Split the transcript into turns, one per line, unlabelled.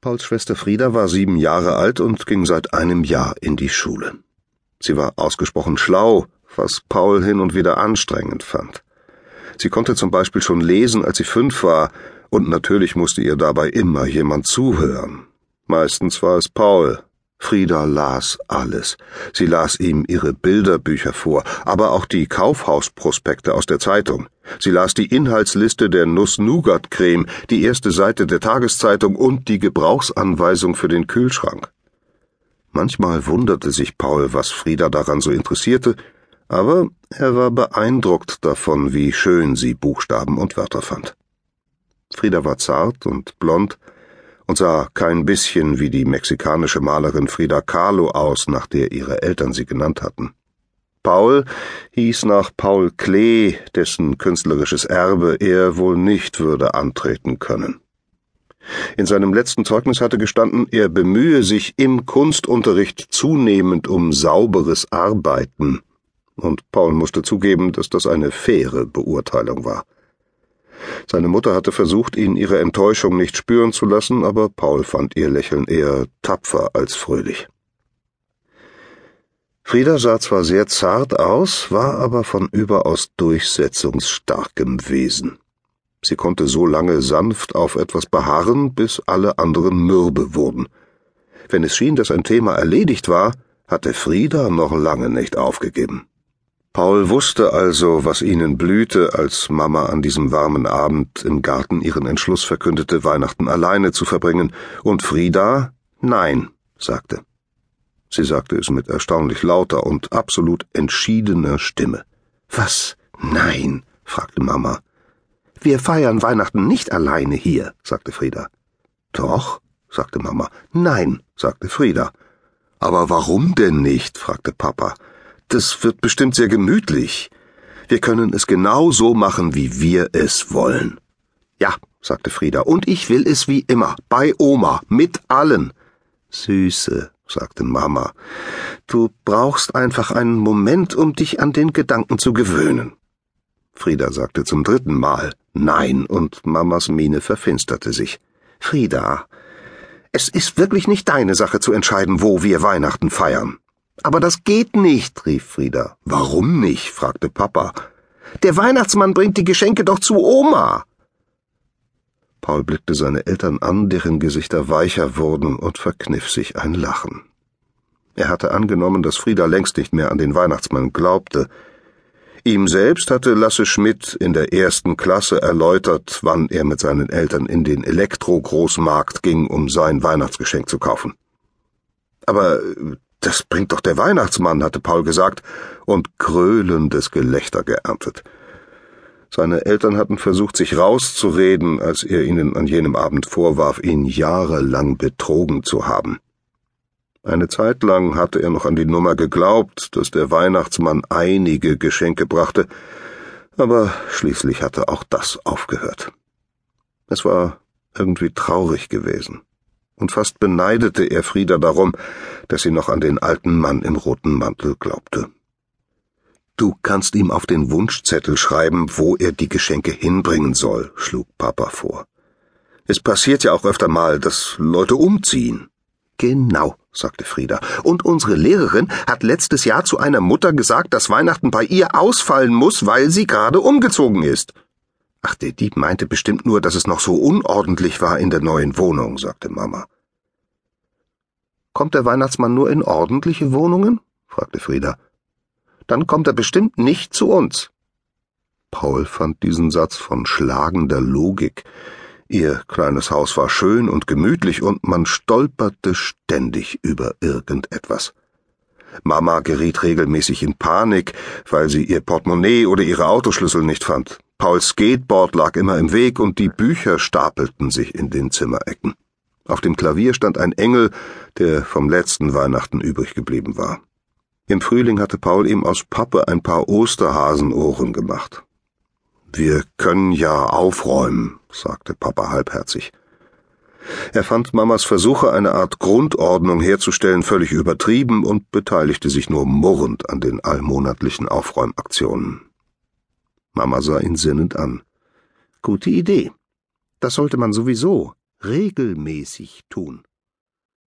Pauls Schwester Frieda war sieben Jahre alt und ging seit einem Jahr in die Schule. Sie war ausgesprochen schlau, was Paul hin und wieder anstrengend fand. Sie konnte zum Beispiel schon lesen, als sie fünf war, und natürlich musste ihr dabei immer jemand zuhören. Meistens war es Paul, Frieda las alles. Sie las ihm ihre Bilderbücher vor, aber auch die Kaufhausprospekte aus der Zeitung. Sie las die Inhaltsliste der Nuss-Nougat-Creme, die erste Seite der Tageszeitung und die Gebrauchsanweisung für den Kühlschrank. Manchmal wunderte sich Paul, was Frieda daran so interessierte, aber er war beeindruckt davon, wie schön sie Buchstaben und Wörter fand. Frieda war zart und blond, und sah kein bisschen wie die mexikanische Malerin Frida Kahlo aus, nach der ihre Eltern sie genannt hatten. Paul hieß nach Paul Klee, dessen künstlerisches Erbe er wohl nicht würde antreten können. In seinem letzten Zeugnis hatte gestanden, er bemühe sich im Kunstunterricht zunehmend um sauberes Arbeiten, und Paul musste zugeben, dass das eine faire Beurteilung war. Seine Mutter hatte versucht, ihn ihre Enttäuschung nicht spüren zu lassen, aber Paul fand ihr Lächeln eher tapfer als fröhlich. Frieda sah zwar sehr zart aus, war aber von überaus durchsetzungsstarkem Wesen. Sie konnte so lange sanft auf etwas beharren, bis alle anderen mürbe wurden. Wenn es schien, dass ein Thema erledigt war, hatte Frieda noch lange nicht aufgegeben. Paul wusste also, was ihnen blühte, als Mama an diesem warmen Abend im Garten ihren Entschluss verkündete, Weihnachten alleine zu verbringen, und Frieda Nein sagte. Sie sagte es mit erstaunlich lauter und absolut entschiedener Stimme. Was? Nein? fragte Mama. Wir feiern Weihnachten nicht alleine hier, sagte Frieda. Doch, sagte Mama. Nein, sagte Frieda. Aber warum denn nicht? fragte Papa. Das wird bestimmt sehr gemütlich. Wir können es genau so machen, wie wir es wollen. Ja, sagte Frieda, und ich will es wie immer, bei Oma, mit allen. Süße, sagte Mama, du brauchst einfach einen Moment, um dich an den Gedanken zu gewöhnen. Frieda sagte zum dritten Mal Nein, und Mamas Miene verfinsterte sich. Frieda, es ist wirklich nicht deine Sache zu entscheiden, wo wir Weihnachten feiern. Aber das geht nicht, rief Frieda. Warum nicht? fragte Papa. Der Weihnachtsmann bringt die Geschenke doch zu Oma. Paul blickte seine Eltern an, deren Gesichter weicher wurden, und verkniff sich ein Lachen. Er hatte angenommen, dass Frieda längst nicht mehr an den Weihnachtsmann glaubte. Ihm selbst hatte Lasse Schmidt in der ersten Klasse erläutert, wann er mit seinen Eltern in den Elektro-Großmarkt ging, um sein Weihnachtsgeschenk zu kaufen. Aber das bringt doch der Weihnachtsmann, hatte Paul gesagt und gröhlendes Gelächter geerntet. Seine Eltern hatten versucht, sich rauszureden, als er ihnen an jenem Abend vorwarf, ihn jahrelang betrogen zu haben. Eine Zeit lang hatte er noch an die Nummer geglaubt, dass der Weihnachtsmann einige Geschenke brachte, aber schließlich hatte auch das aufgehört. Es war irgendwie traurig gewesen und fast beneidete er Frieda darum, dass sie noch an den alten Mann im roten Mantel glaubte. Du kannst ihm auf den Wunschzettel schreiben, wo er die Geschenke hinbringen soll, schlug Papa vor. Es passiert ja auch öfter mal, dass Leute umziehen. Genau, sagte Frieda. Und unsere Lehrerin hat letztes Jahr zu einer Mutter gesagt, dass Weihnachten bei ihr ausfallen muss, weil sie gerade umgezogen ist. Ach, der Dieb meinte bestimmt nur, dass es noch so unordentlich war in der neuen Wohnung, sagte Mama. Kommt der Weihnachtsmann nur in ordentliche Wohnungen? fragte Frieda. Dann kommt er bestimmt nicht zu uns. Paul fand diesen Satz von schlagender Logik. Ihr kleines Haus war schön und gemütlich und man stolperte ständig über irgendetwas. Mama geriet regelmäßig in Panik, weil sie ihr Portemonnaie oder ihre Autoschlüssel nicht fand. Pauls Skateboard lag immer im Weg und die Bücher stapelten sich in den Zimmerecken. Auf dem Klavier stand ein Engel, der vom letzten Weihnachten übrig geblieben war. Im Frühling hatte Paul ihm aus Pappe ein paar Osterhasenohren gemacht. Wir können ja aufräumen, sagte Papa halbherzig. Er fand Mamas Versuche, eine Art Grundordnung herzustellen, völlig übertrieben und beteiligte sich nur murrend an den allmonatlichen Aufräumaktionen. Mama sah ihn sinnend an. Gute Idee. Das sollte man sowieso. regelmäßig tun.